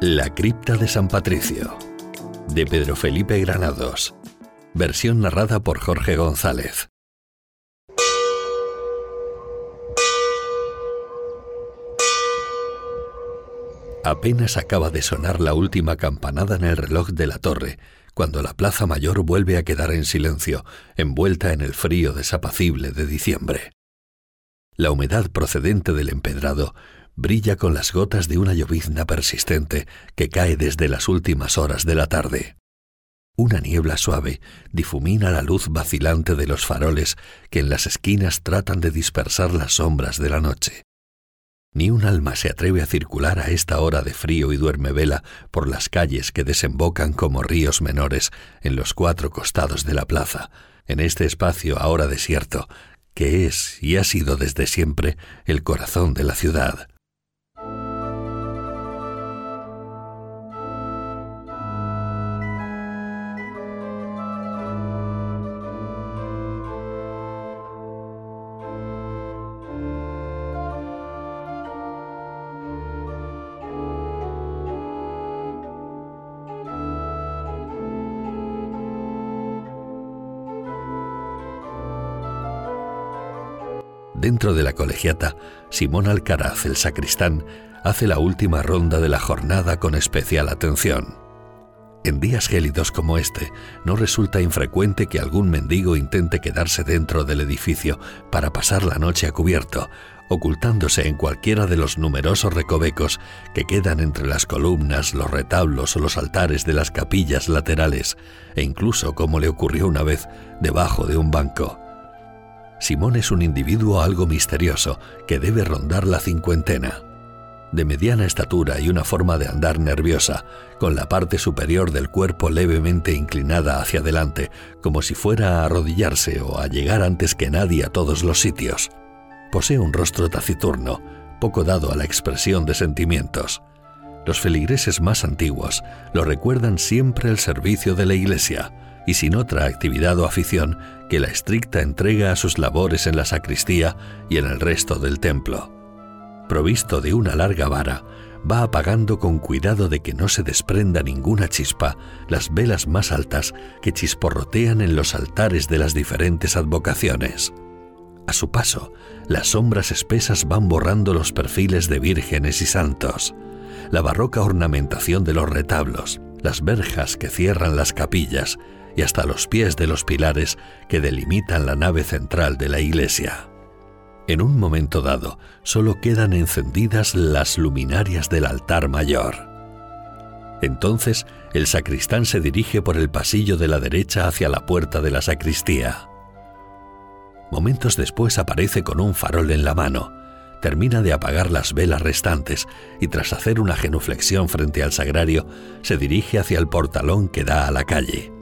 La cripta de San Patricio, de Pedro Felipe Granados. Versión narrada por Jorge González. Apenas acaba de sonar la última campanada en el reloj de la torre, cuando la Plaza Mayor vuelve a quedar en silencio, envuelta en el frío desapacible de diciembre. La humedad procedente del empedrado brilla con las gotas de una llovizna persistente que cae desde las últimas horas de la tarde. Una niebla suave difumina la luz vacilante de los faroles que en las esquinas tratan de dispersar las sombras de la noche. Ni un alma se atreve a circular a esta hora de frío y duerme vela por las calles que desembocan como ríos menores en los cuatro costados de la plaza, en este espacio ahora desierto, que es y ha sido desde siempre el corazón de la ciudad. De la colegiata, Simón Alcaraz, el sacristán, hace la última ronda de la jornada con especial atención. En días gélidos como este, no resulta infrecuente que algún mendigo intente quedarse dentro del edificio para pasar la noche a cubierto, ocultándose en cualquiera de los numerosos recovecos que quedan entre las columnas, los retablos o los altares de las capillas laterales, e incluso, como le ocurrió una vez, debajo de un banco. Simón es un individuo algo misterioso que debe rondar la cincuentena. De mediana estatura y una forma de andar nerviosa, con la parte superior del cuerpo levemente inclinada hacia adelante, como si fuera a arrodillarse o a llegar antes que nadie a todos los sitios. Posee un rostro taciturno, poco dado a la expresión de sentimientos. Los feligreses más antiguos lo recuerdan siempre el servicio de la iglesia, y sin otra actividad o afición que la estricta entrega a sus labores en la sacristía y en el resto del templo. Provisto de una larga vara, va apagando con cuidado de que no se desprenda ninguna chispa las velas más altas que chisporrotean en los altares de las diferentes advocaciones. A su paso, las sombras espesas van borrando los perfiles de vírgenes y santos, la barroca ornamentación de los retablos, las verjas que cierran las capillas y hasta los pies de los pilares que delimitan la nave central de la iglesia. En un momento dado, solo quedan encendidas las luminarias del altar mayor. Entonces, el sacristán se dirige por el pasillo de la derecha hacia la puerta de la sacristía. Momentos después aparece con un farol en la mano, termina de apagar las velas restantes y tras hacer una genuflexión frente al sagrario, se dirige hacia el portalón que da a la calle.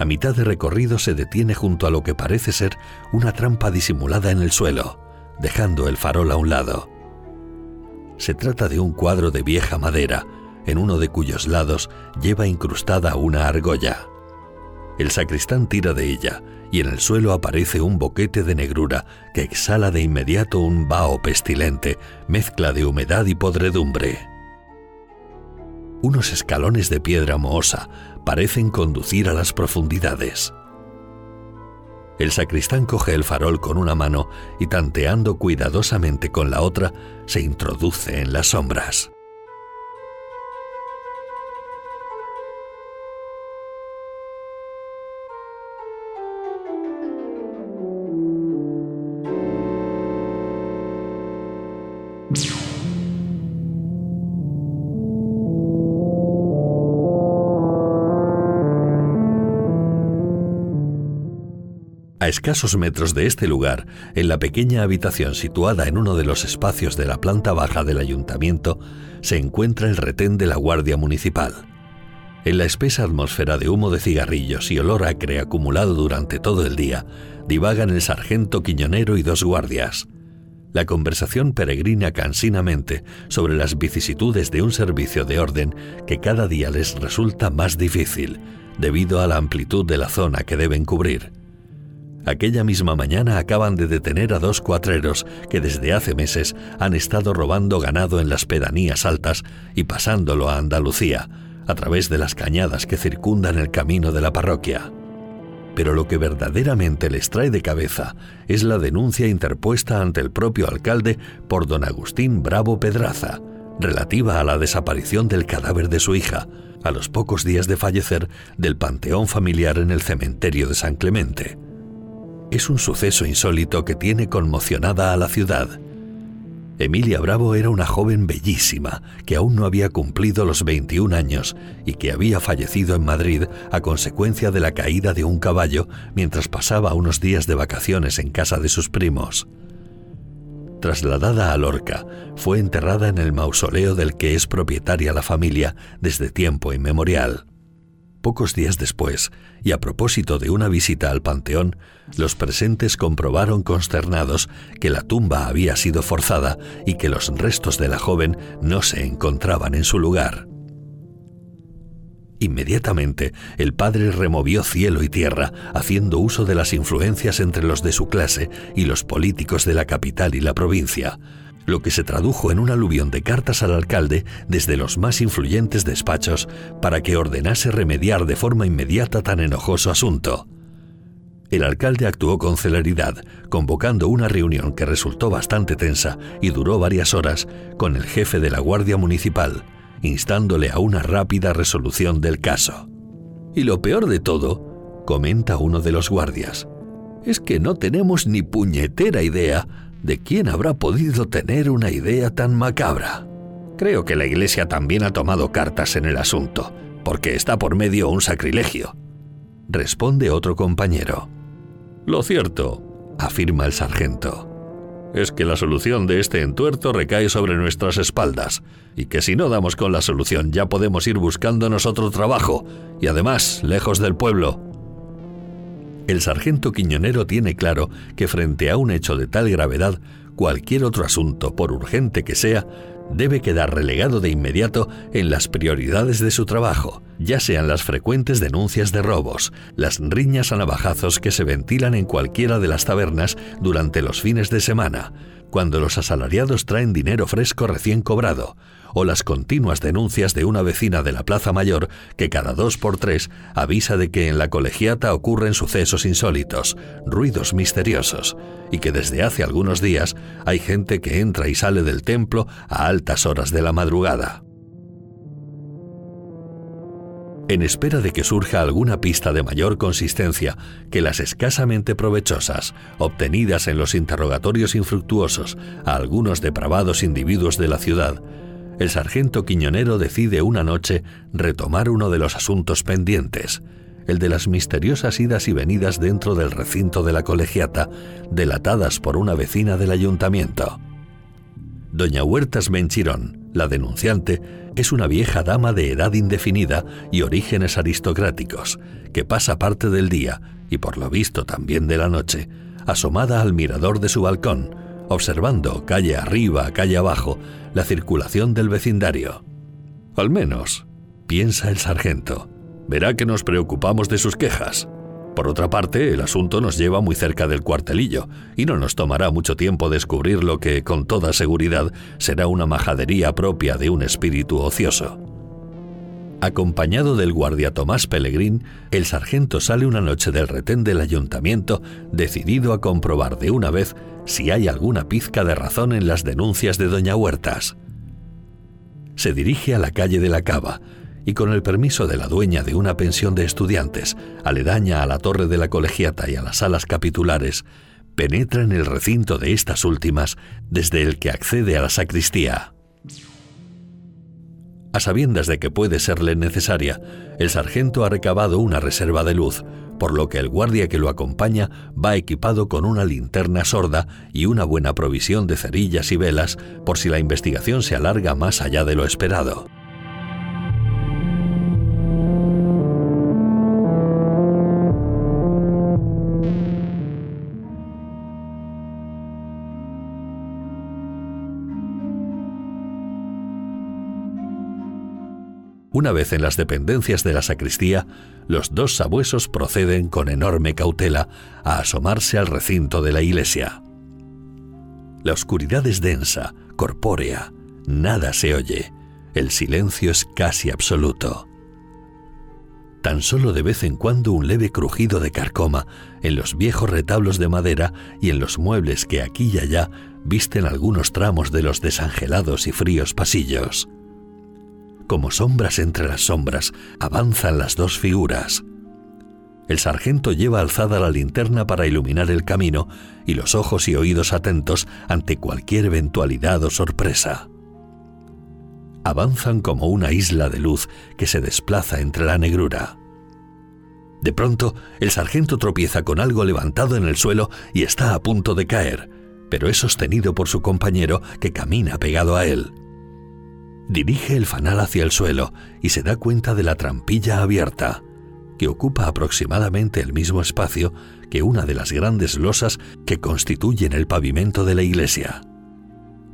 A mitad de recorrido se detiene junto a lo que parece ser una trampa disimulada en el suelo, dejando el farol a un lado. Se trata de un cuadro de vieja madera, en uno de cuyos lados lleva incrustada una argolla. El sacristán tira de ella y en el suelo aparece un boquete de negrura que exhala de inmediato un vaho pestilente, mezcla de humedad y podredumbre. Unos escalones de piedra mohosa parecen conducir a las profundidades. El sacristán coge el farol con una mano y tanteando cuidadosamente con la otra, se introduce en las sombras. Escasos metros de este lugar, en la pequeña habitación situada en uno de los espacios de la planta baja del ayuntamiento, se encuentra el retén de la Guardia Municipal. En la espesa atmósfera de humo de cigarrillos y olor acre acumulado durante todo el día, divagan el sargento Quiñonero y dos guardias. La conversación peregrina cansinamente sobre las vicisitudes de un servicio de orden que cada día les resulta más difícil, debido a la amplitud de la zona que deben cubrir. Aquella misma mañana acaban de detener a dos cuatreros que desde hace meses han estado robando ganado en las pedanías altas y pasándolo a Andalucía, a través de las cañadas que circundan el camino de la parroquia. Pero lo que verdaderamente les trae de cabeza es la denuncia interpuesta ante el propio alcalde por don Agustín Bravo Pedraza, relativa a la desaparición del cadáver de su hija, a los pocos días de fallecer del panteón familiar en el cementerio de San Clemente. Es un suceso insólito que tiene conmocionada a la ciudad. Emilia Bravo era una joven bellísima que aún no había cumplido los 21 años y que había fallecido en Madrid a consecuencia de la caída de un caballo mientras pasaba unos días de vacaciones en casa de sus primos. Trasladada a Lorca, fue enterrada en el mausoleo del que es propietaria la familia desde tiempo inmemorial. Pocos días después, y a propósito de una visita al panteón, los presentes comprobaron consternados que la tumba había sido forzada y que los restos de la joven no se encontraban en su lugar. Inmediatamente, el padre removió cielo y tierra, haciendo uso de las influencias entre los de su clase y los políticos de la capital y la provincia, lo que se tradujo en un aluvión de cartas al alcalde desde los más influyentes despachos para que ordenase remediar de forma inmediata tan enojoso asunto. El alcalde actuó con celeridad, convocando una reunión que resultó bastante tensa y duró varias horas con el jefe de la Guardia Municipal, instándole a una rápida resolución del caso. Y lo peor de todo, comenta uno de los guardias, es que no tenemos ni puñetera idea de quién habrá podido tener una idea tan macabra. Creo que la Iglesia también ha tomado cartas en el asunto, porque está por medio un sacrilegio. Responde otro compañero. Lo cierto, afirma el sargento, es que la solución de este entuerto recae sobre nuestras espaldas, y que si no damos con la solución ya podemos ir buscándonos otro trabajo, y además lejos del pueblo. El sargento Quiñonero tiene claro que frente a un hecho de tal gravedad, cualquier otro asunto, por urgente que sea, debe quedar relegado de inmediato en las prioridades de su trabajo, ya sean las frecuentes denuncias de robos, las riñas a navajazos que se ventilan en cualquiera de las tabernas durante los fines de semana, cuando los asalariados traen dinero fresco recién cobrado, o las continuas denuncias de una vecina de la Plaza Mayor que cada dos por tres avisa de que en la colegiata ocurren sucesos insólitos, ruidos misteriosos, y que desde hace algunos días hay gente que entra y sale del templo a altas horas de la madrugada. En espera de que surja alguna pista de mayor consistencia que las escasamente provechosas obtenidas en los interrogatorios infructuosos a algunos depravados individuos de la ciudad, el sargento Quiñonero decide una noche retomar uno de los asuntos pendientes, el de las misteriosas idas y venidas dentro del recinto de la colegiata, delatadas por una vecina del ayuntamiento. Doña Huertas Menchirón, la denunciante, es una vieja dama de edad indefinida y orígenes aristocráticos, que pasa parte del día, y por lo visto también de la noche, asomada al mirador de su balcón, observando calle arriba, calle abajo, la circulación del vecindario. Al menos, piensa el sargento, verá que nos preocupamos de sus quejas. Por otra parte, el asunto nos lleva muy cerca del cuartelillo y no nos tomará mucho tiempo descubrir lo que, con toda seguridad, será una majadería propia de un espíritu ocioso. Acompañado del guardia Tomás Pellegrín, el sargento sale una noche del retén del ayuntamiento decidido a comprobar de una vez si hay alguna pizca de razón en las denuncias de doña Huertas. Se dirige a la calle de la Cava y con el permiso de la dueña de una pensión de estudiantes, aledaña a la torre de la colegiata y a las salas capitulares, penetra en el recinto de estas últimas desde el que accede a la sacristía. A sabiendas de que puede serle necesaria, el sargento ha recabado una reserva de luz, por lo que el guardia que lo acompaña va equipado con una linterna sorda y una buena provisión de cerillas y velas por si la investigación se alarga más allá de lo esperado. Una vez en las dependencias de la sacristía, los dos sabuesos proceden con enorme cautela a asomarse al recinto de la iglesia. La oscuridad es densa, corpórea, nada se oye, el silencio es casi absoluto. Tan solo de vez en cuando un leve crujido de carcoma en los viejos retablos de madera y en los muebles que aquí y allá visten algunos tramos de los desangelados y fríos pasillos. Como sombras entre las sombras, avanzan las dos figuras. El sargento lleva alzada la linterna para iluminar el camino y los ojos y oídos atentos ante cualquier eventualidad o sorpresa. Avanzan como una isla de luz que se desplaza entre la negrura. De pronto, el sargento tropieza con algo levantado en el suelo y está a punto de caer, pero es sostenido por su compañero que camina pegado a él. Dirige el fanal hacia el suelo y se da cuenta de la trampilla abierta, que ocupa aproximadamente el mismo espacio que una de las grandes losas que constituyen el pavimento de la iglesia.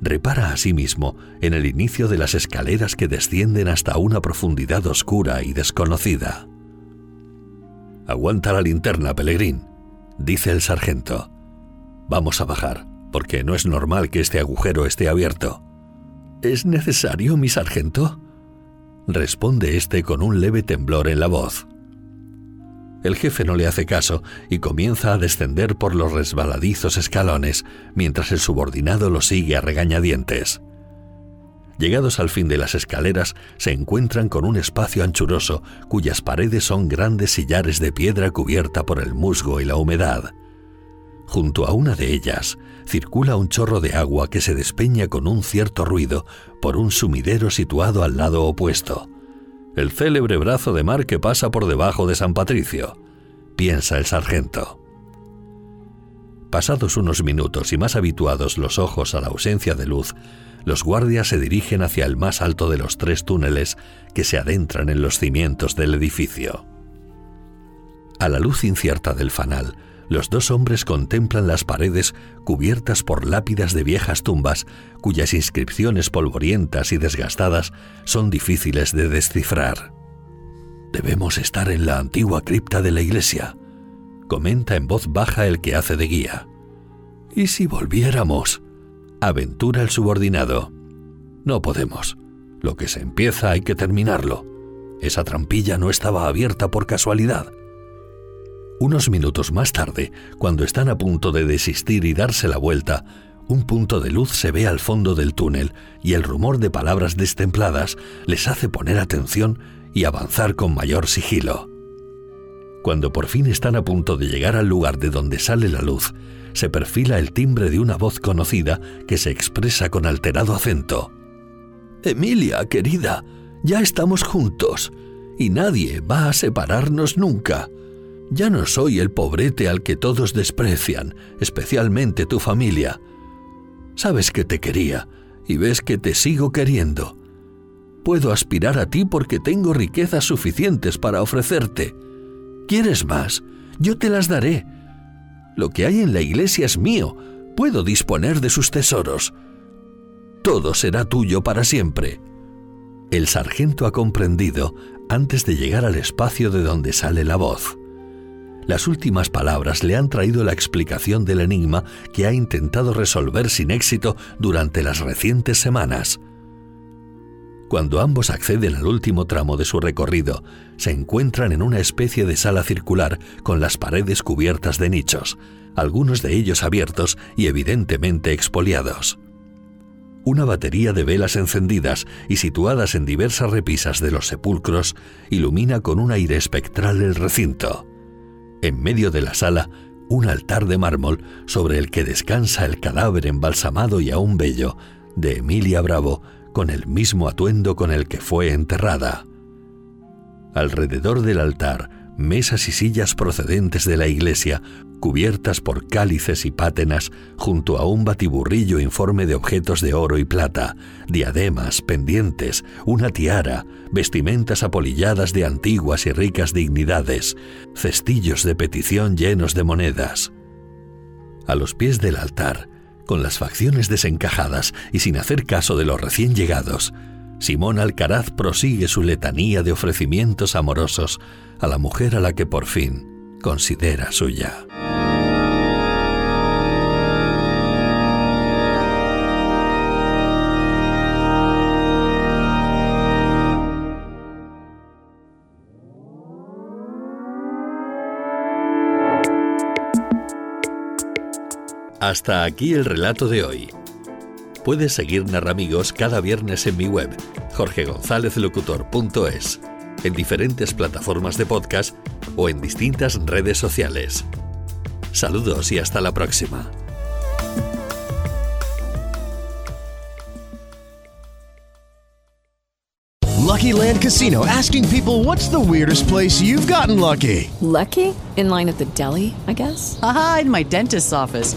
Repara asimismo en el inicio de las escaleras que descienden hasta una profundidad oscura y desconocida. Aguanta la linterna, Pelegrín, dice el sargento. Vamos a bajar, porque no es normal que este agujero esté abierto. ¿Es necesario, mi sargento? Responde éste con un leve temblor en la voz. El jefe no le hace caso y comienza a descender por los resbaladizos escalones, mientras el subordinado lo sigue a regañadientes. Llegados al fin de las escaleras, se encuentran con un espacio anchuroso cuyas paredes son grandes sillares de piedra cubierta por el musgo y la humedad. Junto a una de ellas circula un chorro de agua que se despeña con un cierto ruido por un sumidero situado al lado opuesto. El célebre brazo de mar que pasa por debajo de San Patricio, piensa el sargento. Pasados unos minutos y más habituados los ojos a la ausencia de luz, los guardias se dirigen hacia el más alto de los tres túneles que se adentran en los cimientos del edificio. A la luz incierta del fanal, los dos hombres contemplan las paredes cubiertas por lápidas de viejas tumbas cuyas inscripciones polvorientas y desgastadas son difíciles de descifrar. Debemos estar en la antigua cripta de la iglesia, comenta en voz baja el que hace de guía. ¿Y si volviéramos? aventura el subordinado. No podemos. Lo que se empieza hay que terminarlo. Esa trampilla no estaba abierta por casualidad. Unos minutos más tarde, cuando están a punto de desistir y darse la vuelta, un punto de luz se ve al fondo del túnel y el rumor de palabras destempladas les hace poner atención y avanzar con mayor sigilo. Cuando por fin están a punto de llegar al lugar de donde sale la luz, se perfila el timbre de una voz conocida que se expresa con alterado acento. Emilia, querida, ya estamos juntos y nadie va a separarnos nunca. Ya no soy el pobrete al que todos desprecian, especialmente tu familia. Sabes que te quería y ves que te sigo queriendo. Puedo aspirar a ti porque tengo riquezas suficientes para ofrecerte. ¿Quieres más? Yo te las daré. Lo que hay en la iglesia es mío. Puedo disponer de sus tesoros. Todo será tuyo para siempre. El sargento ha comprendido antes de llegar al espacio de donde sale la voz. Las últimas palabras le han traído la explicación del enigma que ha intentado resolver sin éxito durante las recientes semanas. Cuando ambos acceden al último tramo de su recorrido, se encuentran en una especie de sala circular con las paredes cubiertas de nichos, algunos de ellos abiertos y evidentemente expoliados. Una batería de velas encendidas y situadas en diversas repisas de los sepulcros ilumina con un aire espectral el recinto. En medio de la sala, un altar de mármol sobre el que descansa el cadáver embalsamado y aún bello de Emilia Bravo con el mismo atuendo con el que fue enterrada. Alrededor del altar, mesas y sillas procedentes de la iglesia, cubiertas por cálices y pátenas, junto a un batiburrillo informe de objetos de oro y plata, diademas, pendientes, una tiara, vestimentas apolilladas de antiguas y ricas dignidades, cestillos de petición llenos de monedas. A los pies del altar, con las facciones desencajadas y sin hacer caso de los recién llegados, Simón Alcaraz prosigue su letanía de ofrecimientos amorosos a la mujer a la que por fin considera suya. Hasta aquí el relato de hoy. Puedes seguir Narramigos cada viernes en mi web, jorgegonzalezlocutor.es, en diferentes plataformas de podcast o en distintas redes sociales. Saludos y hasta la próxima. Lucky Land Casino asking people what's the weirdest place you've gotten lucky? Lucky? In line at the deli, I guess? Aha, in my dentist's office.